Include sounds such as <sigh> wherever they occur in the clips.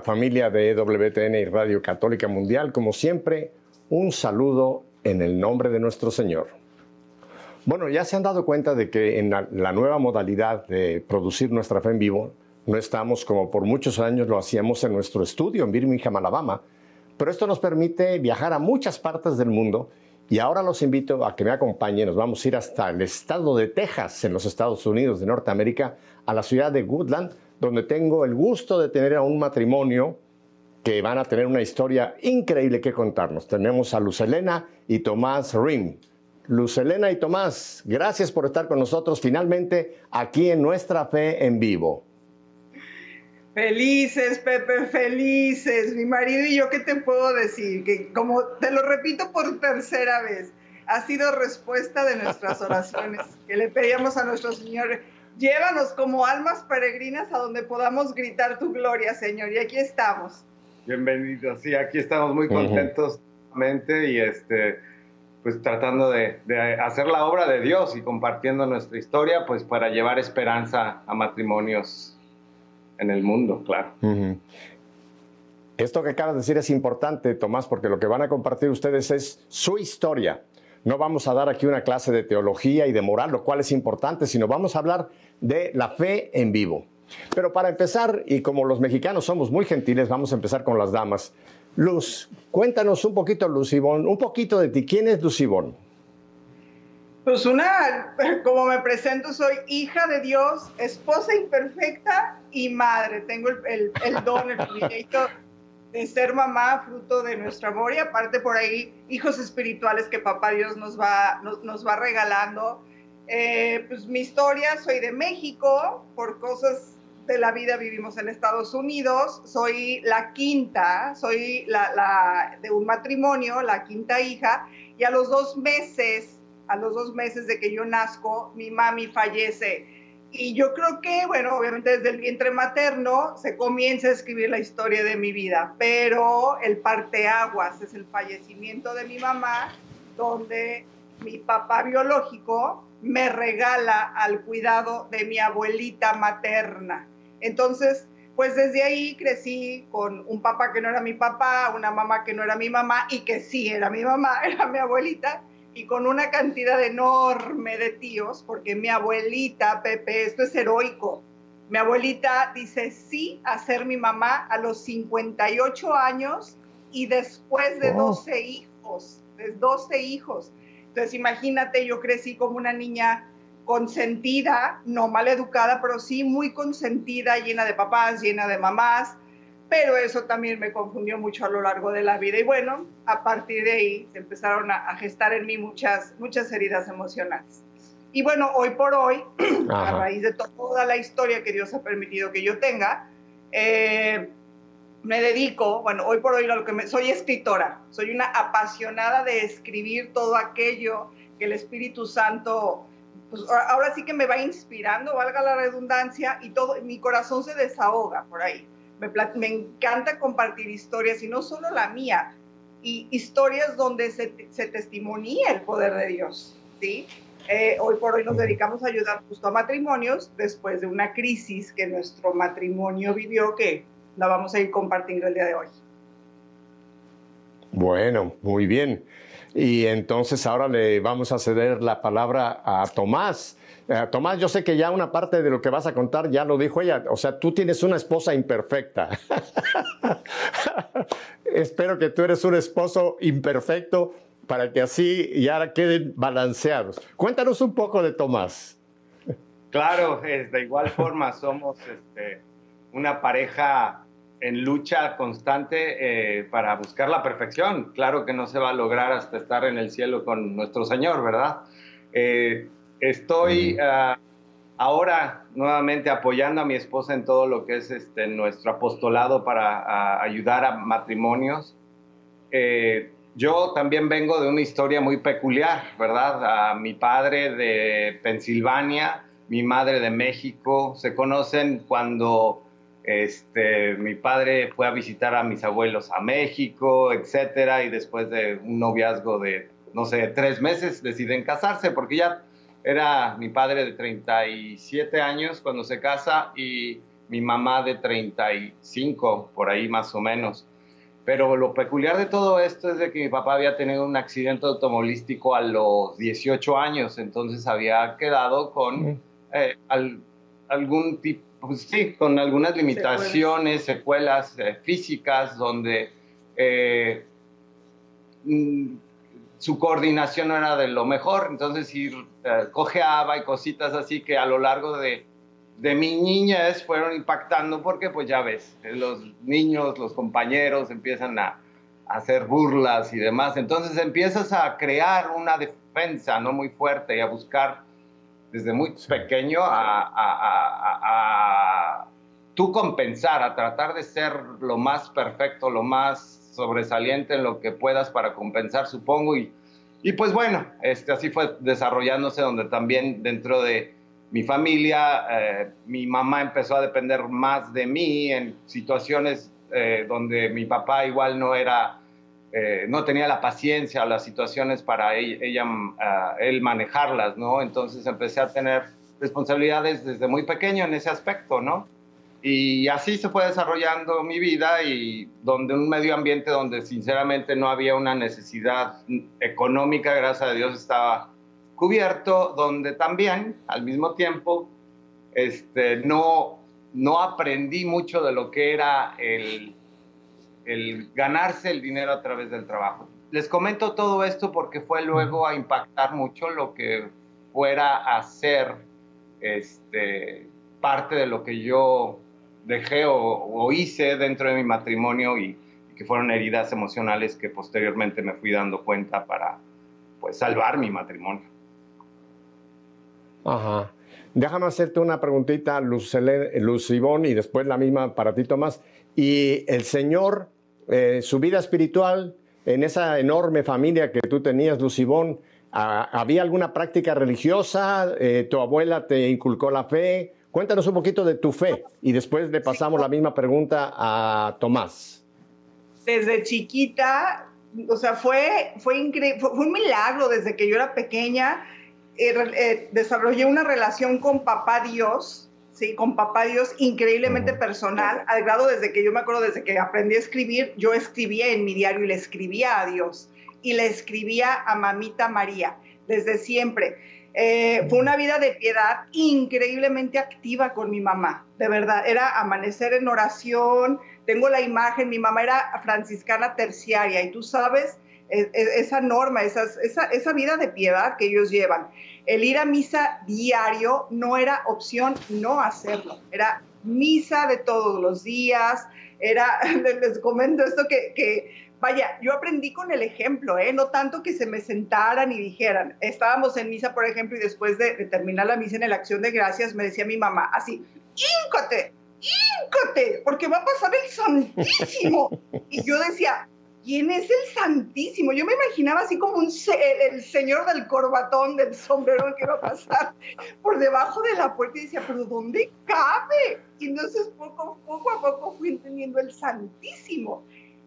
familia de WTN y Radio Católica Mundial, como siempre, un saludo en el nombre de nuestro Señor. Bueno, ya se han dado cuenta de que en la, nueva modalidad de producir nuestra fe en vivo, no estamos como por muchos años lo hacíamos en nuestro estudio en Birmingham, Alabama, pero esto nos permite viajar a muchas partes del mundo y ahora los invito a que me acompañen. Nos vamos a ir hasta el estado de Texas, en los Estados Unidos de Norteamérica, a la ciudad de Woodland, donde tengo el gusto de tener a un matrimonio que van a tener una historia increíble que contarnos. Tenemos a Luz Elena y Tomás Rim. Luz Elena y Tomás, gracias por estar con nosotros finalmente aquí en Nuestra Fe en Vivo. Felices, Pepe, felices. Mi marido y yo, ¿qué te puedo decir? Que como te lo repito por tercera vez, ha sido respuesta de nuestras oraciones que le pedíamos a nuestro Señor Llévanos como almas peregrinas a donde podamos gritar tu gloria, Señor. Y aquí estamos. Bienvenidos. Sí, aquí estamos muy contentos y este, pues tratando de, hacer la obra de Dios y compartiendo nuestra historia, pues para llevar esperanza a matrimonios en el mundo, claro. Esto que acabas de decir es importante, Tomás, porque lo que van a compartir ustedes es su historia. No vamos a dar aquí una clase de teología y de moral, lo cual es importante, sino vamos a hablar de la fe en vivo. Pero para empezar, y como los mexicanos somos muy gentiles, vamos a empezar con las damas. Luz, cuéntanos un poquito, Luz un poquito de ti. ¿Quién es Luz Pues una, como me presento, soy hija de Dios, esposa imperfecta y madre. Tengo el, don, el privilegio de ser mamá, fruto de nuestro amor y aparte por ahí hijos espirituales que papá Dios nos va, nos va regalando eh, pues mi historia, soy de México, por cosas de la vida vivimos en Estados Unidos, soy la quinta, soy la, de un matrimonio, la quinta hija, y a los dos meses, a los dos meses de que yo nazco, mi mami fallece. Y yo creo que, bueno, obviamente desde el vientre materno se comienza a escribir la historia de mi vida, pero el parteaguas es el fallecimiento de mi mamá, donde mi papá biológico me regala al cuidado de mi abuelita materna. Entonces, pues desde ahí crecí con un papá que no era mi papá, una mamá que no era mi mamá y que sí era mi mamá, <laughs> era mi abuelita, y con una cantidad enorme de tíos, porque mi abuelita, Pepe, esto es heroico. Mi abuelita dice sí a ser mi mamá a los 58 años y después de 12 hijos, de 12 hijos. Entonces, imagínate, yo crecí como una niña consentida, no mal educada, pero sí muy consentida, llena de papás, llena de mamás, pero eso también me confundió mucho a lo largo de la vida. Y bueno, a partir de ahí se empezaron a, gestar en mí muchas, muchas heridas emocionales. Y bueno, hoy por hoy, <clears throat> a raíz de toda la historia que Dios ha permitido que yo tenga, eh, me dedico, bueno, hoy por hoy lo que me, soy escritora, soy una apasionada de escribir todo aquello que el Espíritu Santo, pues ahora sí que me va inspirando, valga la redundancia, y todo, mi corazón se desahoga por ahí. Me, me encanta compartir historias y no solo la mía, y historias donde se, se testimonia el poder de Dios, ¿sí? Eh, hoy por hoy nos dedicamos a ayudar justo a matrimonios después de una crisis que nuestro matrimonio vivió que la vamos a ir compartiendo el día de hoy. Bueno, muy bien. Y entonces ahora le vamos a ceder la palabra a Tomás. Eh, Tomás, yo sé que ya una parte de lo que vas a contar ya lo dijo ella. O sea, tú tienes una esposa imperfecta. <laughs> Espero que tú eres un esposo imperfecto para que así ya queden balanceados. Cuéntanos un poco de Tomás. Claro, de igual forma somos este, una pareja en lucha constante eh, para buscar la perfección. Claro que no se va a lograr hasta estar en el cielo con nuestro Señor, ¿verdad? Eh, estoy ah, ahora nuevamente apoyando a mi esposa en todo lo que es este, nuestro apostolado para ayudar a matrimonios. Eh, yo también vengo de una historia muy peculiar, ¿verdad? mi padre de Pensilvania, mi madre de México, se conocen cuando este, mi padre fue a visitar a mis abuelos a México, etcétera, y después de un noviazgo de, no sé, tres meses deciden casarse, porque ya era mi padre de 37 años cuando se casa y mi mamá de 35, por ahí más o menos. Pero lo peculiar de todo esto es de que mi papá había tenido un accidente automovilístico a los 18 años, entonces había quedado con eh, algún tipo, sí, con algunas limitaciones, secuelas, eh, físicas, donde eh, mm, su coordinación no era de lo mejor, entonces ir cojeaba y cositas así que a lo largo de de mi niñez fueron impactando porque pues ya ves, los niños, los compañeros empiezan a, hacer burlas y demás, entonces empiezas a crear una defensa no muy fuerte y a buscar desde muy pequeño a, a, tú compensar, a tratar de ser lo más perfecto, lo más sobresaliente en lo que puedas para compensar, supongo, y, y pues bueno, este, así fue desarrollándose donde también dentro de mi familia, eh, mi mamá empezó a depender más de mí en situaciones eh, donde mi papá igual no era, eh, no tenía la paciencia o las situaciones para ella, él manejarlas, ¿no? Entonces empecé a tener responsabilidades desde muy pequeño en ese aspecto, ¿no? Y así se fue desarrollando mi vida y donde un medio ambiente donde sinceramente no había una necesidad económica, gracias a Dios estaba cubierto, donde también al mismo tiempo este, no, no aprendí mucho de lo que era el, el ganarse el dinero a través del trabajo. Les comento todo esto porque fue luego a impactar mucho lo que fuera a ser este, parte de lo que yo dejé o, hice dentro de mi matrimonio y, que fueron heridas emocionales que posteriormente me fui dando cuenta para pues salvar mi matrimonio. Ajá. Déjame hacerte una preguntita, Luz, Luz y después la misma para ti, Tomás. Y el Señor, eh, su vida espiritual, en esa enorme familia que tú tenías, Luz ¿había alguna práctica religiosa? Eh, ¿Tu abuela te inculcó la fe? Cuéntanos un poquito de tu fe y después le pasamos la misma pregunta a Tomás. Desde chiquita, o sea, fue, fue un milagro desde que yo era pequeña eh, eh, desarrollé una relación con papá Dios, ¿sí? Con papá Dios increíblemente personal, al grado desde que yo me acuerdo, desde que aprendí a escribir, yo escribía en mi diario y le escribía a Dios y le escribía a mamita María, desde siempre. Eh, fue una vida de piedad increíblemente activa con mi mamá, de verdad. Era amanecer en oración. Tengo la imagen, mi mamá era franciscana terciaria y tú sabes esa norma, esa, esa vida de piedad que ellos llevan. El ir a misa diario no era opción no hacerlo, era misa de todos los días, era, <laughs> les comento esto que, vaya, yo aprendí con el ejemplo, ¿eh? no tanto que se me sentaran y dijeran, estábamos en misa, por ejemplo, y después de, terminar la misa en la acción de gracias, me decía mi mamá, así, íncote, íncote, porque va a pasar el santísimo. <laughs> Y yo decía, ¿quién es el Santísimo? Yo me imaginaba así como un, el, señor del corbatón, del sombrero que iba a pasar por debajo de la puerta y decía, pero ¿dónde cabe? Y entonces poco, poco a poco fui entendiendo el Santísimo.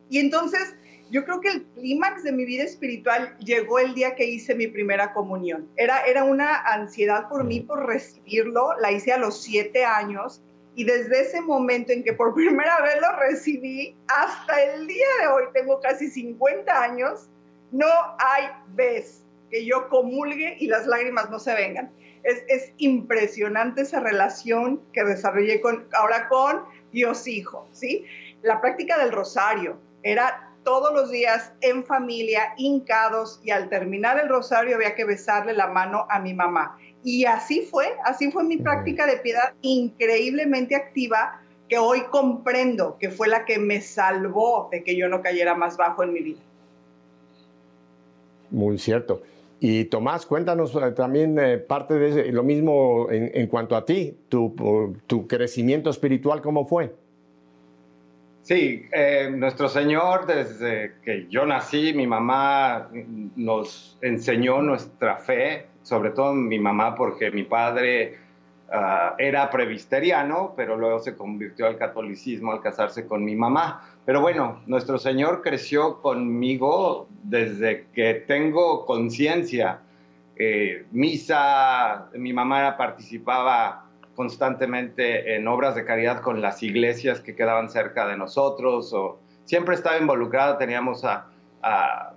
Y entonces yo creo que el clímax de mi vida espiritual llegó el día que hice mi primera comunión. Era, era una ansiedad por mí, por recibirlo. La hice a los siete años y desde ese momento en que por <laughs> primera vez lo recibí, hasta el día de hoy, tengo casi 50 años, no hay vez que yo comulgue y las lágrimas no se vengan. Es, es impresionante esa relación que desarrollé con, ahora con Dios Hijo, ¿sí? La práctica del rosario era todos los días en familia, hincados, y al terminar el rosario había que besarle la mano a mi mamá. Y así fue, así fue mi práctica de piedad increíblemente activa que hoy comprendo que fue la que me salvó de que yo no cayera más bajo en mi vida. Muy cierto. Y Tomás, cuéntanos eh, también eh, parte de lo mismo en, cuanto a ti, tu, tu, crecimiento espiritual, ¿cómo fue? Sí, eh, nuestro Señor, desde que yo nací, mi mamá nos enseñó nuestra fe, sobre todo mi mamá, porque mi padre ah, era previsteriano, pero luego se convirtió al catolicismo al casarse con mi mamá. Pero bueno, nuestro Señor creció conmigo desde que tengo conciencia. Eh, misa, mi mamá participaba constantemente en obras de caridad con las iglesias que quedaban cerca de nosotros, o siempre estaba involucrado, teníamos a,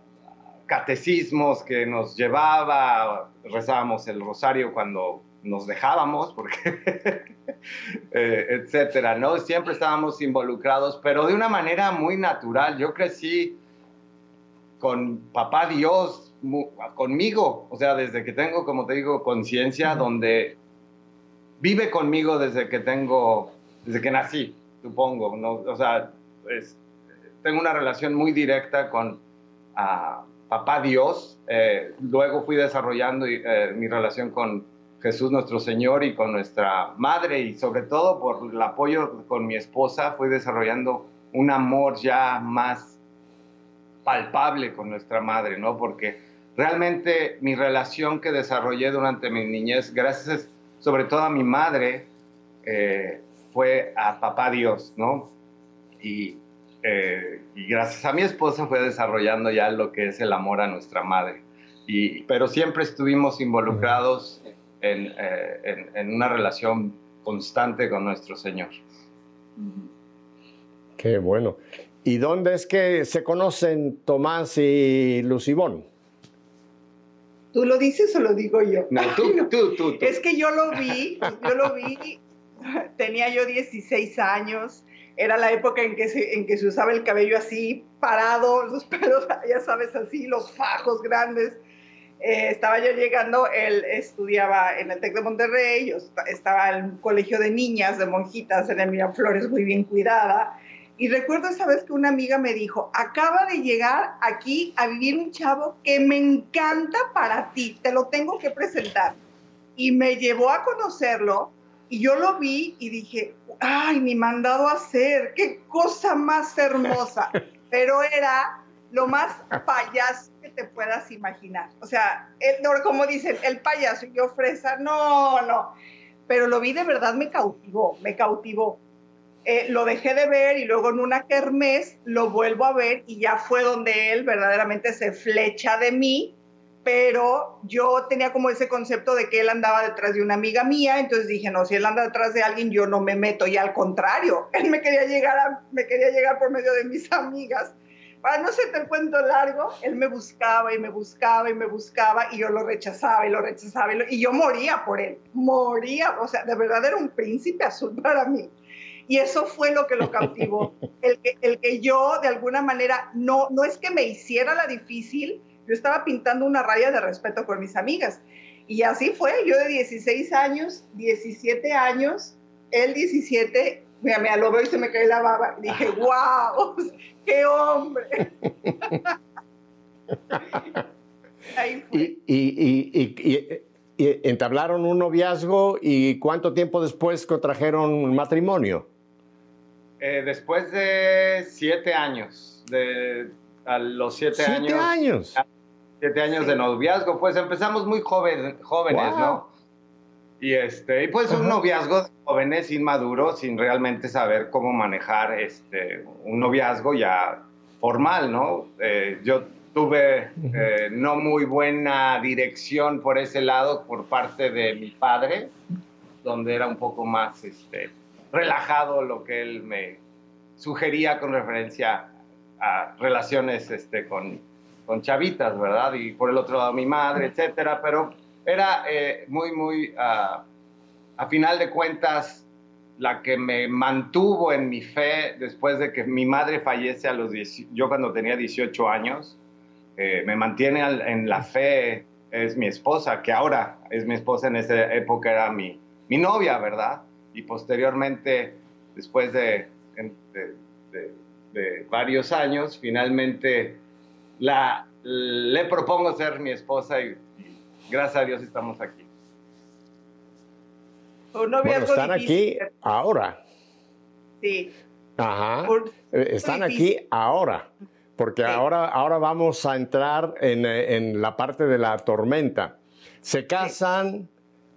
catecismos que nos llevaba, rezábamos el rosario cuando nos dejábamos, porque, <laughs> eh, etcétera, ¿no? Siempre estábamos involucrados, pero de una manera muy natural. Yo crecí con papá Dios, conmigo, o sea, desde que tengo, como te digo, conciencia, donde vive conmigo desde que tengo, desde que nací, supongo, ¿no? O sea, tengo una relación muy directa con uh, papá Dios. Eh, luego fui desarrollando eh, mi relación con Jesús nuestro Señor y con nuestra madre y sobre todo por el apoyo con mi esposa fui desarrollando un amor ya más palpable con nuestra madre, ¿no? Porque realmente mi relación que desarrollé durante mi niñez, gracias sobre todo a mi madre, eh, fue a papá Dios, ¿no? Y, eh, y, gracias a mi esposa fue desarrollando ya lo que es el amor a nuestra madre. Y, pero siempre estuvimos involucrados en, eh, en, una relación constante con nuestro Señor. Qué bueno. ¿Y dónde es que se conocen Tomás y Lucibón? ¿Tú lo dices o lo digo yo? No, tú, tú, tú, Es que yo lo vi, yo lo vi, tenía yo 16 años, era la época en que, se, en que se usaba el cabello así, parado, los <laughs> pelos, ya sabes, así, los fajos grandes. Eh, estaba yo llegando, él estudiaba en el TEC de Monterrey, yo estaba en un colegio de niñas, de monjitas, en el Miraflores, muy bien cuidada. Y recuerdo esa vez que una amiga me dijo, acaba de llegar aquí a vivir un chavo que me encanta para ti, te lo tengo que presentar. Y me llevó a conocerlo y yo lo vi y dije, ay, mi mandado a hacer, qué cosa más hermosa. <laughs> Pero era lo más payaso que te puedas imaginar. O sea, como dicen, el payaso y yo fresa, no, no. Pero lo vi de verdad, me cautivó, me cautivó. Eh, lo dejé de ver y luego en una kermés lo vuelvo a ver y ya fue donde él verdaderamente se flecha de mí, pero yo tenía como ese concepto de que él andaba detrás de una amiga mía, entonces dije, no, si él anda detrás de alguien, yo no me meto y al contrario, <laughs> él me quería llegar, me quería llegar por medio de mis amigas. Para no ser el cuento largo, él me buscaba y me buscaba y me buscaba y yo lo rechazaba y lo rechazaba y, y yo moría por él, moría, o sea, de verdad era un príncipe azul para mí. Y eso fue lo que lo cautivó. <laughs> El que, el que yo, de alguna manera, no, no es que me hiciera la difícil, yo estaba pintando una raya de respeto con mis amigas. Y así fue, yo de 16 años, 17 años, él 17, mira, me lo veo y se me cae la baba. Y dije, wow, <laughs> qué hombre. <laughs> Y, y, y, entablaron un noviazgo y cuánto tiempo después contrajeron matrimonio? Eh, después de siete años, de, a los siete, ¿Siete años. Siete años de noviazgo, pues empezamos muy jóvenes, ¿no? Y, este, y pues un noviazgo de jóvenes inmaduros, sin realmente saber cómo manejar este, un noviazgo ya formal, ¿no? Eh, yo tuve eh, no muy buena dirección por ese lado por parte de mi padre, donde era un poco más este, relajado lo que él me sugería con referencia a relaciones este, con, con chavitas, ¿verdad? Y por el otro lado mi madre, etcétera, pero era eh, muy, muy, ah, a final de cuentas, la que me mantuvo en mi fe después de que mi madre fallece a los 10, yo cuando tenía 18 años, eh, me mantiene en la fe es mi esposa, que ahora es mi esposa, en esa época era mi, mi novia, ¿verdad? y posteriormente, después de, de, varios años, finalmente la, le propongo ser mi esposa y, gracias a Dios estamos aquí. bueno, están aquí ahora. Sí. Ajá. Eh, están aquí ahora, porque ahora, ahora vamos a entrar en, en, la parte de la tormenta. Se casan,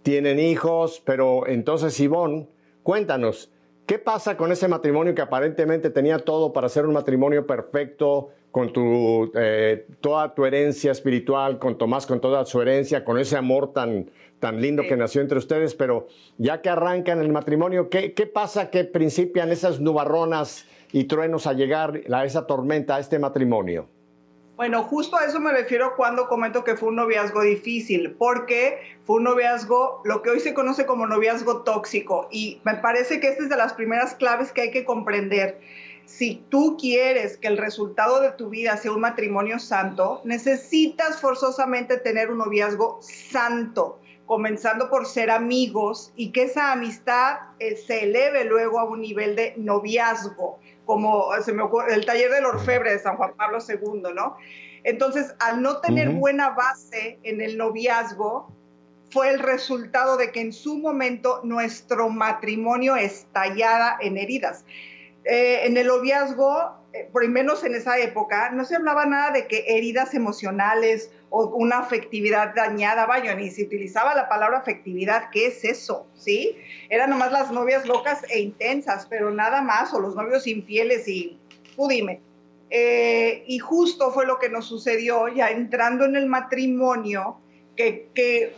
tienen hijos, pero entonces Ivonne, cuéntanos, ¿Qué pasa con ese matrimonio que aparentemente tenía todo para ser un matrimonio perfecto, con tu, eh, toda tu herencia espiritual, con Tomás, con toda su herencia, con ese amor tan, tan lindo que nació entre ustedes, pero ya que arrancan el matrimonio, ¿qué, qué pasa que principian esas nubarronas y truenos a llegar a esa tormenta, a este matrimonio? Bueno, justo a eso me refiero cuando comento que fue un noviazgo difícil, porque fue un noviazgo, lo que hoy se conoce como noviazgo tóxico, y me parece que esta es de las primeras claves que hay que comprender. Si tú quieres que el resultado de tu vida sea un matrimonio santo, necesitas forzosamente tener un noviazgo santo, comenzando por ser amigos y que esa amistad eh, se eleve luego a un nivel de noviazgo como se me ocurre, el taller del orfebre de San Juan Pablo II, ¿no? Entonces, al no tener buena base en el noviazgo, fue el resultado de que en su momento nuestro matrimonio estallara en heridas. Eh, en el noviazgo, por lo menos en esa época, no se hablaba nada de que heridas emocionales o una afectividad dañada, vaya, ni se utilizaba la palabra afectividad, ¿qué es eso? ¿Sí? Eran nomás las novias locas e intensas, pero nada más, o los novios infieles y tú dime. Eh, y justo fue lo que nos sucedió ya entrando en el matrimonio, que, que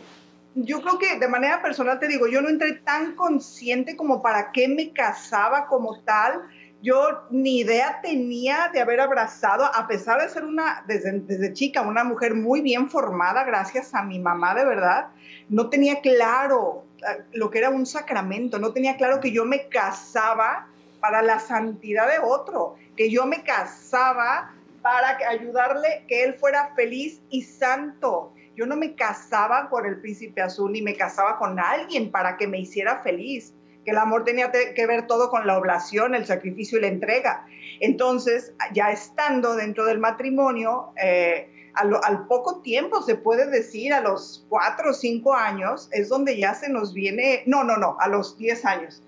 yo creo que de manera personal te digo, yo no entré tan consciente como para qué me casaba como tal, yo ni idea tenía de haber abrazado, a pesar de ser una, desde, chica, una mujer muy bien formada, gracias a mi mamá de verdad, no tenía claro eh, lo que era un sacramento, no tenía claro que yo me casaba para la santidad de otro, que yo me casaba para ayudarle que él fuera feliz y santo. Yo no me casaba con el príncipe azul ni me casaba con alguien para que me hiciera feliz que el amor tenía que ver todo con la oblación, el sacrificio y la entrega. Entonces, ya estando dentro del matrimonio, eh, al, poco tiempo, se puede decir, a los cuatro o cinco años, es donde ya se nos viene, no, no, no, a los diez años,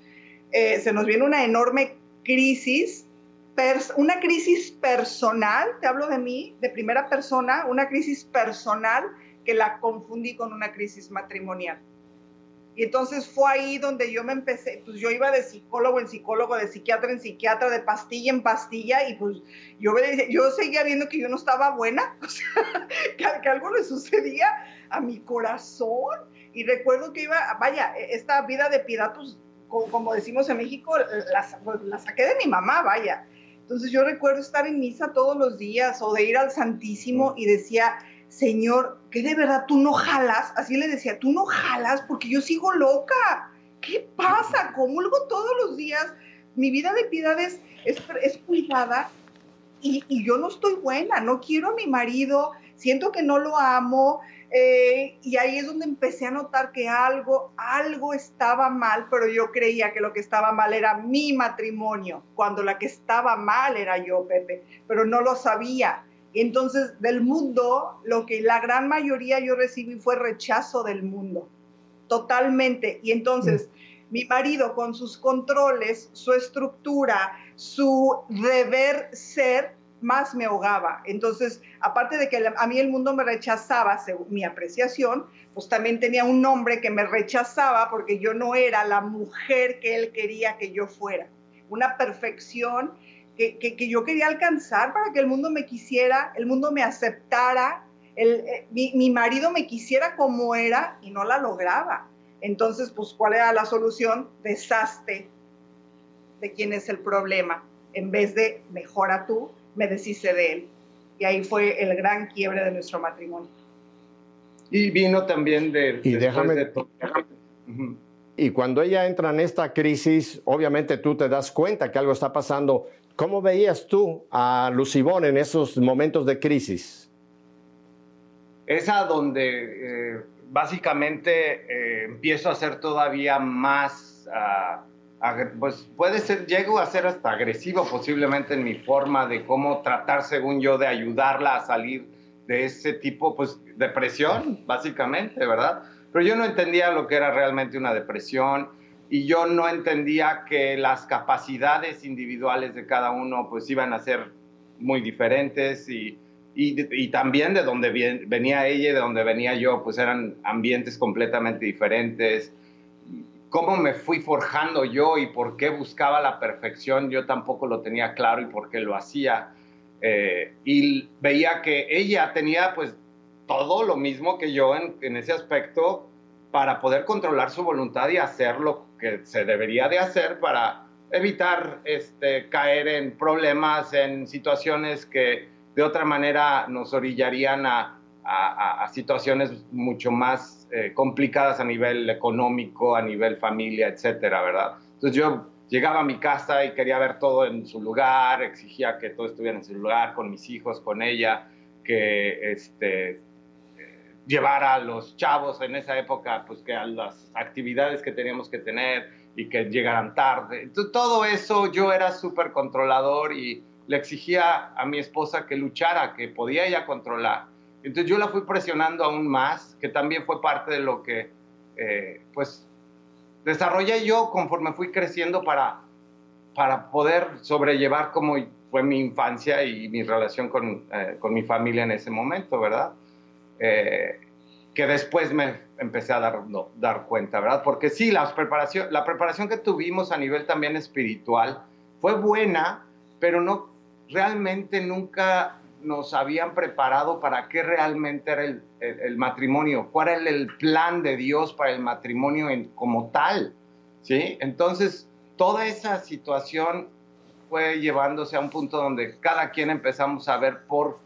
eh, se nos viene una enorme crisis, una crisis personal, te hablo de mí, de primera persona, una crisis personal que la confundí con una crisis matrimonial. Y entonces fue ahí donde yo me empecé, pues yo iba de psicólogo en psicólogo, de psiquiatra en psiquiatra, de pastilla en pastilla, y pues yo, yo seguía viendo que yo no estaba buena, <laughs> o sea, que, algo le sucedía a mi corazón. Y recuerdo que iba, vaya, esta vida de piedad, pues, como, decimos en México, la, la saqué de mi mamá, vaya. Entonces yo recuerdo estar en misa todos los días o de ir al Santísimo y decía, Señor, que de verdad tú no jalas, así le decía, tú no jalas porque yo sigo loca. ¿Qué pasa? Comulgo todos los días. Mi vida de piedad es, cuidada y, yo no estoy buena, no quiero a mi marido, siento que no lo amo. Eh, y ahí es donde empecé a notar que algo, algo estaba mal, pero yo creía que lo que estaba mal era mi matrimonio, cuando la que estaba mal era yo, Pepe, pero no lo sabía. Entonces, del mundo, lo que la gran mayoría yo recibí fue rechazo del mundo, totalmente. Y entonces, mm. mi marido con sus controles, su estructura, su deber ser, más me ahogaba. Entonces, aparte de que a mí el mundo me rechazaba, según mi apreciación, pues también tenía un hombre que me rechazaba porque yo no era la mujer que él quería que yo fuera. Una perfección que, yo quería alcanzar para que el mundo me quisiera, el mundo me aceptara, el, eh, mi, marido me quisiera como era y no la lograba. Entonces, pues, ¿cuál era la solución? Desastre de quién es el problema. En vez de mejora tú, me deshice de él. Y ahí fue el gran quiebre de nuestro matrimonio. Y vino también de... Y déjame... Y cuando ella entra en esta crisis, obviamente tú te das cuenta que algo está pasando ¿Cómo veías tú a Lucibón en esos momentos de crisis? Esa donde eh, básicamente eh, empiezo a ser todavía más, ah, pues puede ser, llego a ser hasta agresivo posiblemente en mi forma de cómo tratar, según yo, de ayudarla a salir de ese tipo, pues depresión, básicamente, ¿verdad? Pero yo no entendía lo que era realmente una depresión y yo no entendía que las capacidades individuales de cada uno pues iban a ser muy diferentes y, y, también de donde venía ella y de donde venía yo pues eran ambientes completamente diferentes cómo me fui forjando yo y por qué buscaba la perfección, yo tampoco lo tenía claro y por qué lo hacía. Eh, y veía que ella tenía pues todo lo mismo que yo en, en, ese aspecto para poder controlar su voluntad y hacer lo que se debería de hacer para evitar este, caer en problemas, en situaciones que de otra manera nos orillarían a, a, a situaciones mucho más eh, complicadas a nivel económico, a nivel familia, etcétera, ¿verdad? Entonces yo llegaba a mi casa y quería ver todo en su lugar, exigía que todo estuviera en su lugar, con mis hijos, con ella, que este, llevara a los chavos en esa época, pues que a las actividades que teníamos que tener y que llegaran tarde. Entonces, todo eso yo era súper controlador y le exigía a mi esposa que luchara, que podía ella controlar. Entonces yo la fui presionando aún más, que también fue parte de lo que, eh, pues, desarrollé yo conforme fui creciendo para, para poder sobrellevar como fue mi infancia y mi relación con, eh, con mi familia en ese momento, ¿verdad? Eh, que después me empecé a dar, no, dar cuenta, ¿verdad? Porque sí, la preparación, la preparación que tuvimos a nivel también espiritual fue buena, pero no realmente nunca nos habían preparado para qué realmente era el, el, el matrimonio, cuál era el plan de Dios para el matrimonio en, como tal, ¿sí? Entonces, toda esa situación fue llevándose a un punto donde cada quien empezamos a ver por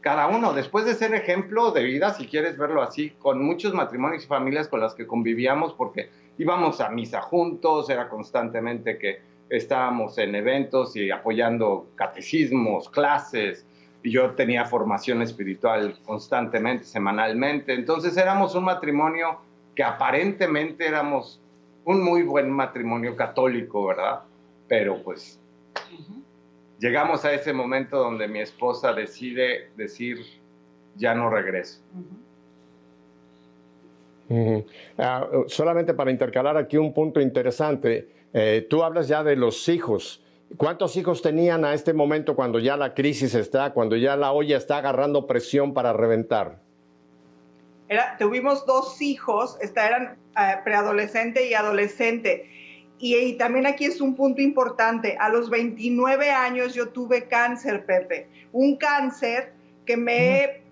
cada uno, después de ser ejemplo de vida, si quieres verlo así, con muchos matrimonios y familias con las que convivíamos, porque íbamos a misa juntos, era constantemente que estábamos en eventos y apoyando catecismos, clases, y yo tenía formación espiritual constantemente, semanalmente, entonces éramos un matrimonio que aparentemente éramos un muy buen matrimonio católico, ¿verdad? Pero pues llegamos a ese momento donde mi esposa decide decir, ya no regreso. Uh -huh. uh, solamente para intercalar aquí un punto interesante, eh, tú hablas ya de los hijos. ¿Cuántos hijos tenían a este momento cuando ya la crisis está, cuando ya la olla está agarrando presión para reventar? Era, tuvimos dos hijos, esta eran uh, preadolescente y adolescente y, y, también aquí es un punto importante. A los 29 años yo tuve cáncer, Pepe. Un cáncer que me,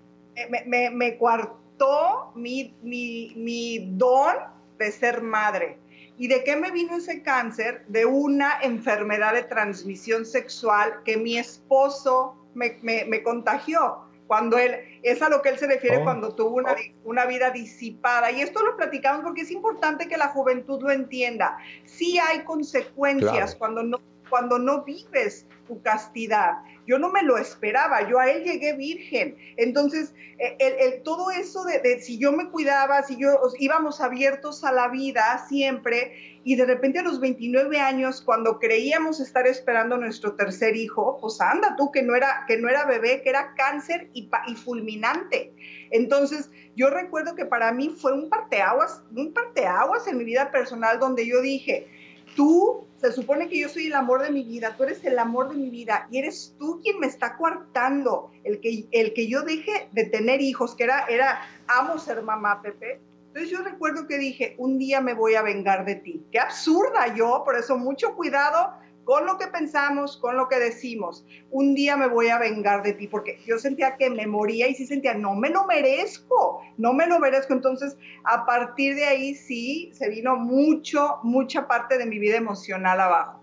me, me, me, coartó mi, mi, mi don de ser madre. ¿Y de qué me vino ese cáncer? De una enfermedad de transmisión sexual que mi esposo me, me, me contagió cuando él, es a lo que él se refiere oh. cuando tuvo una, una, vida disipada. Y esto lo platicamos porque es importante que la juventud lo entienda. Sí hay consecuencias claro. cuando, no, cuando no vives tu castidad. Yo no me lo esperaba, yo a él llegué virgen. Entonces, el, el, todo eso de, de, si yo me cuidaba, si yo íbamos abiertos a la vida siempre, y de repente a los 29 años, cuando creíamos estar esperando nuestro tercer hijo, pues anda tú, que no era, que no era bebé, que era cáncer y, y fulminante. Entonces, yo recuerdo que para mí fue un parteaguas, un parteaguas en mi vida personal donde yo dije, tú, se supone que yo soy el amor de mi vida, tú eres el amor de mi vida y eres tú quien me está coartando el que, el que yo deje de tener hijos, que era, era, amo ser mamá, Pepe, entonces yo recuerdo que dije, un día me voy a vengar de ti. Qué absurda yo, por eso mucho cuidado con lo que pensamos, con lo que decimos. Un día me voy a vengar de ti, porque yo sentía que me moría y sí sentía, no me lo merezco, no me lo merezco. Entonces, a partir de ahí sí, se vino mucho, mucha parte de mi vida emocional abajo.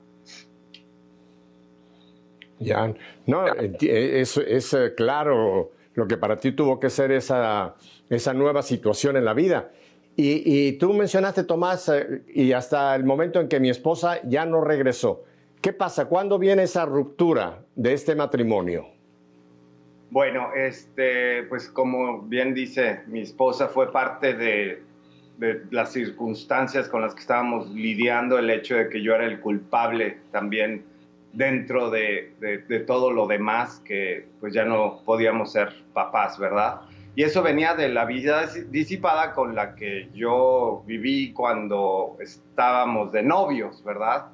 Ya, no, es, es claro lo que para ti tuvo que ser esa, esa nueva situación en la vida. Y, y, tú mencionaste, Tomás, eh, y hasta el momento en que mi esposa ya no regresó. ¿Qué pasa? ¿Cuándo viene esa ruptura de este matrimonio? Bueno, este, pues como bien dice, mi esposa fue parte de, las circunstancias con las que estábamos lidiando, el hecho de que yo era el culpable también dentro de, de, de todo lo demás, que pues ya no podíamos ser papás, ¿verdad? Y eso venía de la vida disipada con la que yo viví cuando estábamos de novios, ¿verdad?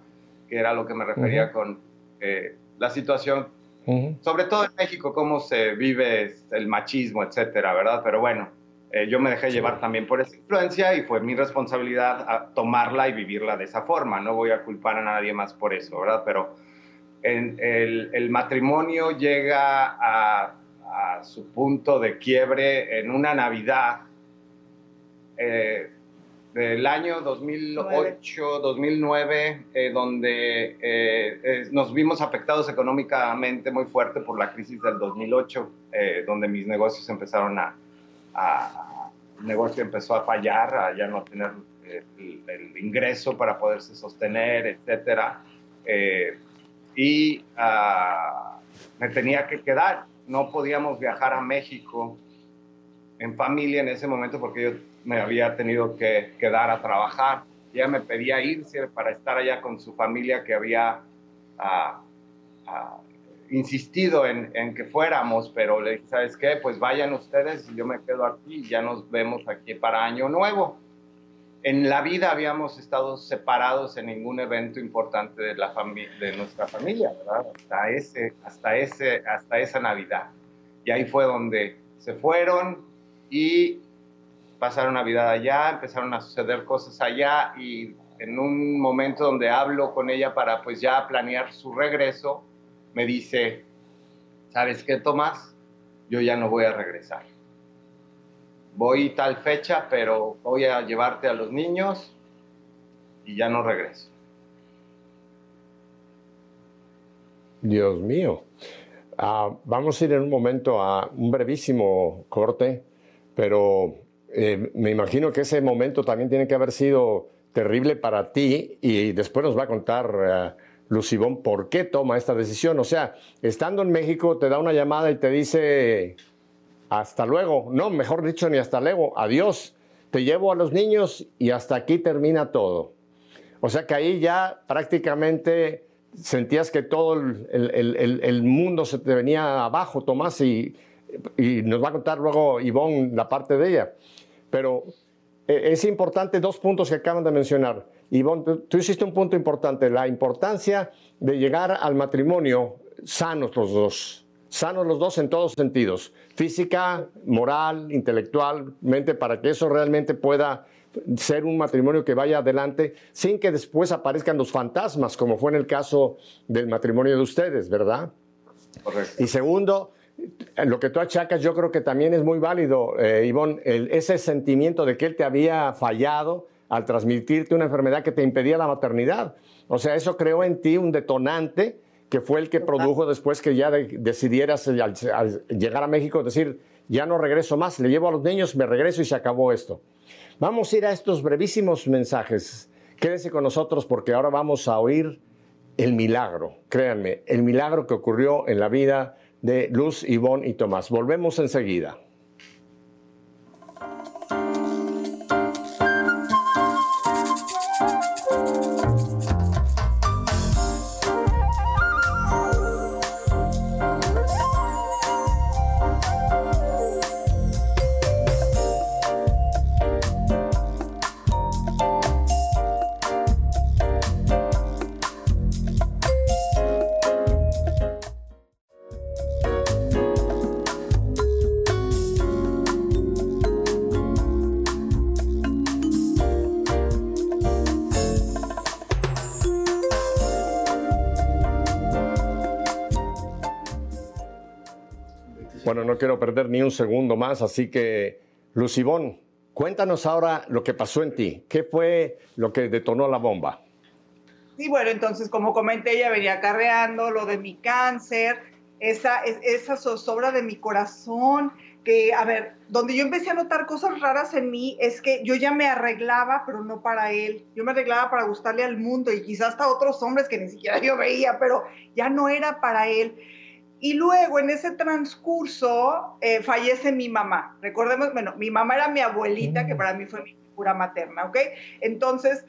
Que era lo que me refería uh -huh. con eh, la situación, uh -huh. sobre todo en México, cómo se vive el machismo, etcétera, ¿verdad? Pero bueno, eh, yo me dejé llevar también por esa influencia y fue mi responsabilidad tomarla y vivirla de esa forma. No voy a culpar a nadie más por eso, ¿verdad? Pero el, matrimonio llega a, su punto de quiebre en una Navidad eh, del año 2008, 2009, eh, donde nos vimos afectados económicamente muy fuerte por la crisis del 2008, donde mis negocios empezaron a el negocio empezó a fallar, a ya no tener eh, el, ingreso para poderse sostener, etcétera. Eh, y ah, me tenía que quedar. No podíamos viajar a México en familia en ese momento porque yo me había tenido que quedar a trabajar. Ya me pedía irse para estar allá con su familia que había ah, ah, insistido en, que fuéramos, pero le dije, ¿sabes qué? Pues vayan ustedes y yo me quedo aquí y ya nos vemos aquí para Año Nuevo. En la vida habíamos estado separados en ningún evento importante de, la de nuestra familia, ¿verdad? Hasta, ese, hasta, ese, hasta esa Navidad. Y ahí fue donde se fueron y pasaron Navidad allá, empezaron a suceder cosas allá y en un momento donde hablo con ella para pues ya planear su regreso, me dice, ¿sabes qué, Tomás? Yo ya no voy a regresar. Voy tal fecha, pero voy a llevarte a los niños y ya no regreso. Dios mío. Ah, vamos a ir en un momento a un brevísimo corte, pero eh, me imagino que ese momento también tiene que haber sido terrible para ti y después nos va a contar eh, Lucibón, ¿por qué toma esta decisión? O sea, estando en México te da una llamada y te dice, hasta luego, no, mejor dicho, ni hasta luego, adiós, te llevo a los niños y hasta aquí termina todo. O sea que ahí ya prácticamente sentías que todo el, mundo se te venía abajo, Tomás, y, y, nos va a contar luego Ivonne la parte de ella. Pero eh, es importante dos puntos que acaban de mencionar. Y tú hiciste un punto importante, la importancia de llegar al matrimonio sanos los dos, sanos los dos en todos sentidos, física, moral, intelectualmente, para que eso realmente pueda ser un matrimonio que vaya adelante sin que después aparezcan los fantasmas, como fue en el caso del matrimonio de ustedes, ¿verdad? Correcto. Y segundo, lo que tú achacas yo creo que también es muy válido, eh, Ivonne, ese sentimiento de que él te había fallado al transmitirte una enfermedad que te impedía la maternidad. O sea, eso creó en ti un detonante que fue el que produjo después que ya decidieras al, llegar a México decir, ya no regreso más, le llevo a los niños, me regreso y se acabó esto. Vamos a ir a estos brevísimos mensajes. Quédese con nosotros porque ahora vamos a oír el milagro, créanme, el milagro que ocurrió en la vida de Luz, Ivonne y Tomás. Volvemos enseguida. No quiero perder ni un segundo más, así que, Lucibón, cuéntanos ahora lo que pasó en ti. ¿Qué fue lo que detonó la bomba? Sí, bueno, entonces, como comenté, ella venía carreando lo de mi cáncer, esa, esa zozobra de mi corazón, que, a ver, donde yo empecé a notar cosas raras en mí es que yo ya me arreglaba, pero no para él. Yo me arreglaba para gustarle al mundo y quizás hasta otros hombres que ni siquiera yo veía, pero ya no era para él. Y luego en ese transcurso eh, fallece mi mamá. Recordemos, bueno, mi mamá era mi abuelita, que para mí fue mi figura materna, ¿ok? Entonces,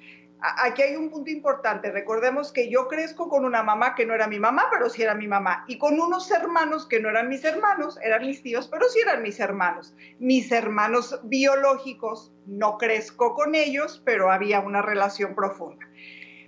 aquí hay un punto importante. Recordemos que yo crezco con una mamá que no era mi mamá, pero sí era mi mamá. Y con unos hermanos que no eran mis hermanos, eran mis tíos, pero sí eran mis hermanos. Mis hermanos biológicos, no crezco con ellos, pero había una relación profunda.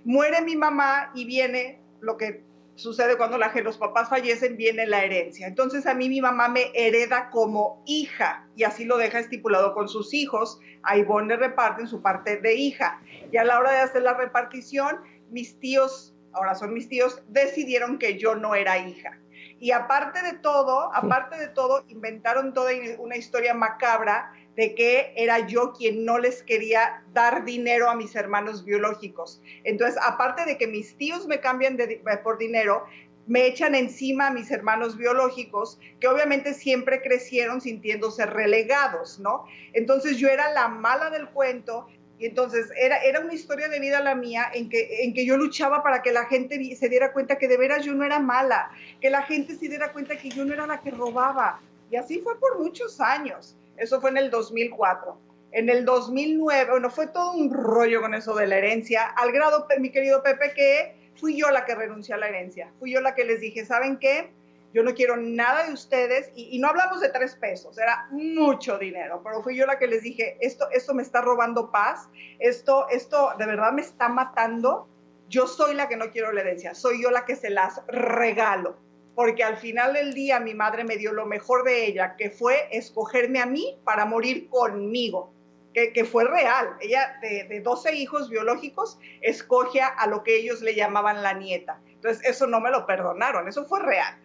Muere mi mamá y viene lo que sucede cuando la, los papás fallecen, viene la herencia. Entonces a mí mi mamá me hereda como hija y así lo deja estipulado con sus hijos. A Ivonne le reparten su parte de hija. Y a la hora de hacer la repartición, mis tíos, ahora son mis tíos, decidieron que yo no era hija. Y aparte de todo, aparte de todo, inventaron toda una historia macabra de que era yo quien no les quería dar dinero a mis hermanos biológicos. Entonces, aparte de que mis tíos me cambian de, por dinero, me echan encima a mis hermanos biológicos, que obviamente siempre crecieron sintiéndose relegados, ¿no? Entonces yo era la mala del cuento y entonces era, era una historia de vida la mía en que, en que yo luchaba para que la gente se diera cuenta que de veras yo no era mala, que la gente se diera cuenta que yo no era la que robaba. Y así fue por muchos años. Eso fue en el 2004. En el 2009, bueno, fue todo un rollo con eso de la herencia, al grado, mi querido Pepe, que fui yo la que renuncié a la herencia. Fui yo la que les dije, ¿saben qué? Yo no quiero nada de ustedes y, no hablamos de tres pesos, era mucho dinero, pero fui yo la que les dije, esto, esto me está robando paz, esto, esto de verdad me está matando. Yo soy la que no quiero la herencia, soy yo la que se las regalo porque al final del día mi madre me dio lo mejor de ella, que fue escogerme a mí para morir conmigo, que, fue real. Ella de, de, 12 hijos biológicos escoge a lo que ellos le llamaban la nieta. Entonces eso no me lo perdonaron, eso fue real.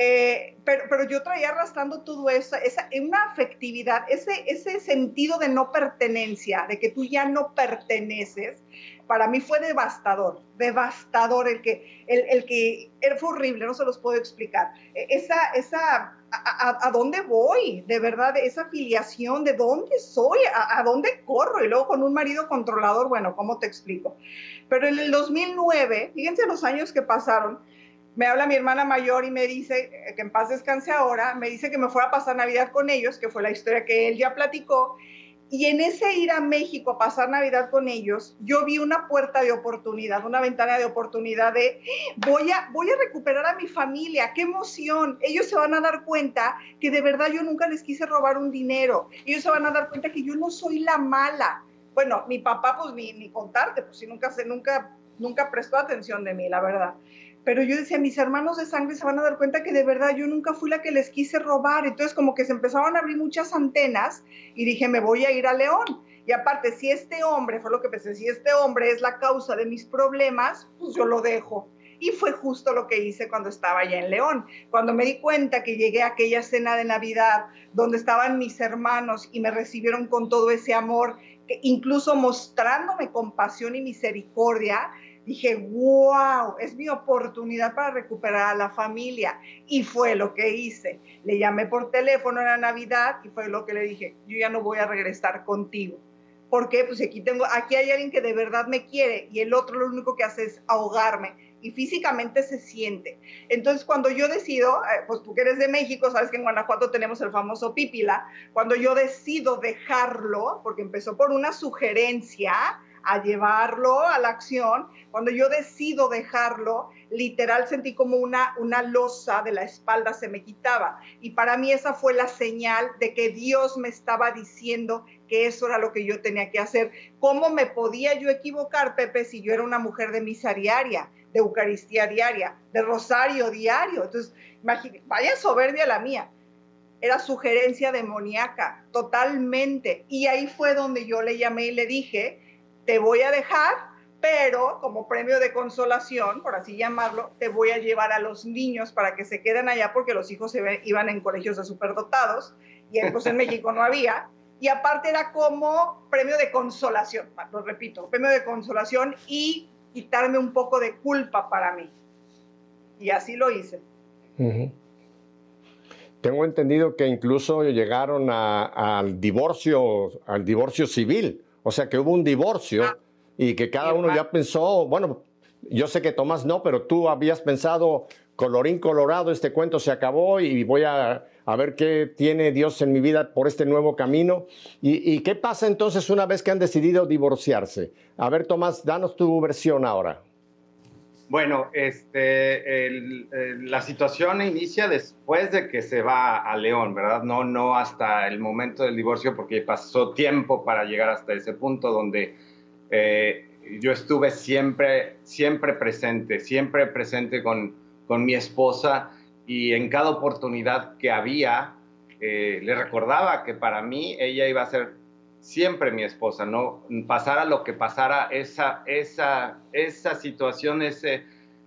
Eh, pero, yo traía arrastrando todo eso, esa, una afectividad, ese sentido de no pertenencia, de que tú ya no perteneces, para mí fue devastador, devastador el que, el, el que fue horrible, no se los puedo explicar. E, esa, esa, a, dónde voy? De verdad, esa afiliación, ¿de dónde soy? ¿A, dónde corro? Y luego con un marido controlador, bueno, ¿cómo te explico? Pero en el 2009, fíjense los años que pasaron, me habla mi hermana mayor y me dice, que en paz descanse ahora, me dice que me fuera a pasar Navidad con ellos, que fue la historia que él ya platicó, y en ese ir a México a pasar Navidad con ellos, yo vi una puerta de oportunidad, una ventana de oportunidad de voy a, voy a recuperar a mi familia, qué emoción. Ellos se van a dar cuenta que de verdad yo nunca les quise robar un dinero. Ellos se van a dar cuenta que yo no soy la mala. Bueno, mi papá, pues ni, ni contarte, pues si nunca, se, nunca, nunca prestó atención de mí, la verdad pero yo decía, mis hermanos de sangre se van a dar cuenta que de verdad yo nunca fui la que les quise robar. Entonces como que se empezaban a abrir muchas antenas y dije, me voy a ir a León. Y aparte, si este hombre, fue lo que pensé, si este hombre es la causa de mis problemas, pues yo lo dejo. Y fue justo lo que hice cuando estaba allá en León. Cuando me di cuenta que llegué a aquella cena de Navidad donde estaban mis hermanos y me recibieron con todo ese amor, incluso mostrándome compasión y misericordia, dije, wow, es mi oportunidad para recuperar a la familia. Y fue lo que hice. Le llamé por teléfono en la Navidad y fue lo que le dije, yo ya no voy a regresar contigo. porque Pues aquí, tengo, aquí hay alguien que de verdad me quiere y el otro lo único que hace es ahogarme y físicamente se siente. Entonces, cuando yo decido, eh, pues tú que eres de México, sabes que en Guanajuato tenemos el famoso pípila, cuando yo decido dejarlo, porque empezó por una sugerencia, a llevarlo a la acción, cuando yo decido dejarlo, literal sentí como una, una losa de la espalda se me quitaba. Y para mí esa fue la señal de que Dios me estaba diciendo que eso era lo que yo tenía que hacer. ¿Cómo me podía yo equivocar, Pepe, si yo era una mujer de misa diaria, de Eucaristía diaria, de rosario diario? Entonces, vaya soberbia la mía era sugerencia demoníaca, totalmente. Y ahí fue donde yo le llamé y le dije, te voy a dejar, pero como premio de consolación, por así llamarlo, te voy a llevar a los niños para que se queden allá porque los hijos se iban en colegios de superdotados y pues en <laughs> México no había. Y aparte era como premio de consolación, lo repito, premio de consolación y quitarme un poco de culpa para mí. Y así lo hice. Tengo entendido que incluso llegaron al divorcio, al divorcio civil. O sea que hubo un divorcio ah. y que cada uno ya pensó, bueno, yo sé que Tomás no, pero tú habías pensado, colorín colorado, este cuento se acabó y voy a, ver qué tiene Dios en mi vida por este nuevo camino. ¿Y, ¿Y, qué pasa entonces una vez que han decidido divorciarse? A ver, Tomás, danos tu versión ahora. Bueno, este, la situación inicia después de que se va a León, ¿verdad? No, no hasta el momento del divorcio, porque pasó tiempo para llegar hasta ese punto donde eh, yo estuve siempre, siempre presente, siempre presente con, con mi esposa y en cada oportunidad que había, eh, le recordaba que para mí ella iba a ser siempre mi esposa, no pasara lo que pasara, esa, esa, esa situación, ese,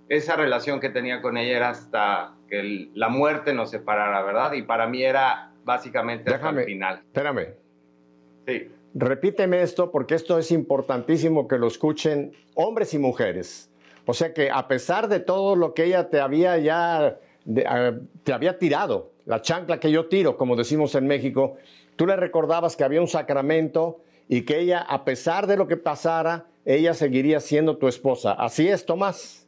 esa relación que tenía con ella era hasta que la muerte nos separara, ¿verdad? Y para mí era básicamente hasta el final. Espérame. Sí. Repíteme esto porque esto es importantísimo que lo escuchen hombres y mujeres. O sea que a pesar de todo lo que ella te había ya ah, te había tirado, la chancla que yo tiro, como decimos en México, tú le recordabas que había un sacramento y que ella, a pesar de lo que pasara, ella seguiría siendo tu esposa. ¿Así es, Tomás?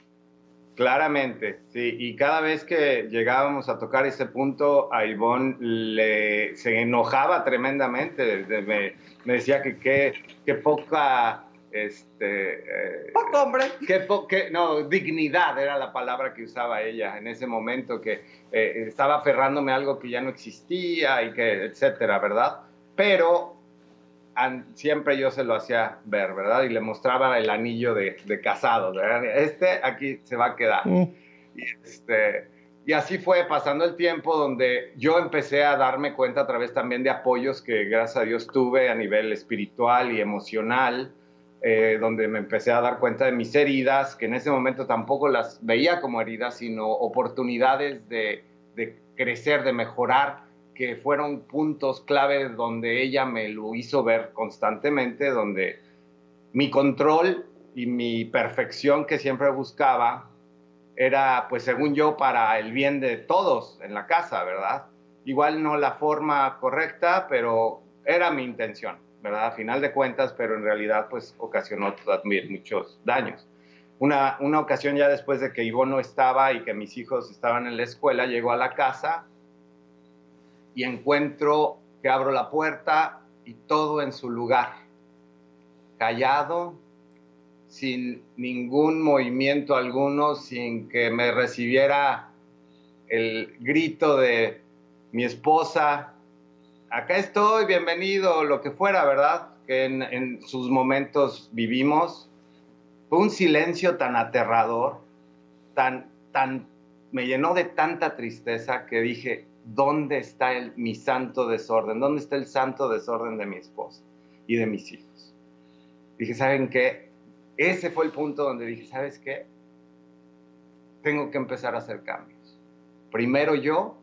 Claramente, sí. Y cada vez que llegábamos a tocar ese punto, a Ivonne le, se enojaba tremendamente. Me, me decía que qué poca... Este, eh, Poco hombre. Qué, no, dignidad era la palabra que usaba ella en ese momento, que eh, estaba aferrándome a algo que ya no existía y que, etcétera, ¿verdad? Pero siempre yo se lo hacía ver, ¿verdad? Y le mostraba el anillo de, casado, ¿verdad? Este aquí se va a quedar. Mm. Y, este, y así fue pasando el tiempo donde yo empecé a darme cuenta a través también de apoyos que gracias a Dios tuve a nivel espiritual y emocional, eh, donde me empecé a dar cuenta de mis heridas, que en ese momento tampoco las veía como heridas, sino oportunidades de, de crecer, de mejorar que fueron puntos clave donde ella me lo hizo ver constantemente, donde mi control y mi perfección que siempre buscaba era, pues según yo, para el bien de todos en la casa, ¿verdad? Igual no la forma correcta, pero era mi intención, ¿verdad? A final de cuentas, pero en realidad pues ocasionó también muchos daños. Una, una ocasión ya después de que Ivo no estaba y que mis hijos estaban en la escuela, llegó a la casa y encuentro que abro la puerta y todo en su lugar, callado, sin ningún movimiento alguno, sin que me recibiera el grito de mi esposa, acá estoy, bienvenido, lo que fuera, ¿verdad? Que en, sus momentos vivimos. Fue un silencio tan aterrador, tan, tan, me llenó de tanta tristeza que dije, ¿dónde está el, mi santo desorden? ¿Dónde está el santo desorden de mi esposa y de mis hijos? Dije, ¿saben qué? Ese fue el punto donde dije, ¿sabes qué? Tengo que empezar a hacer cambios. Primero yo,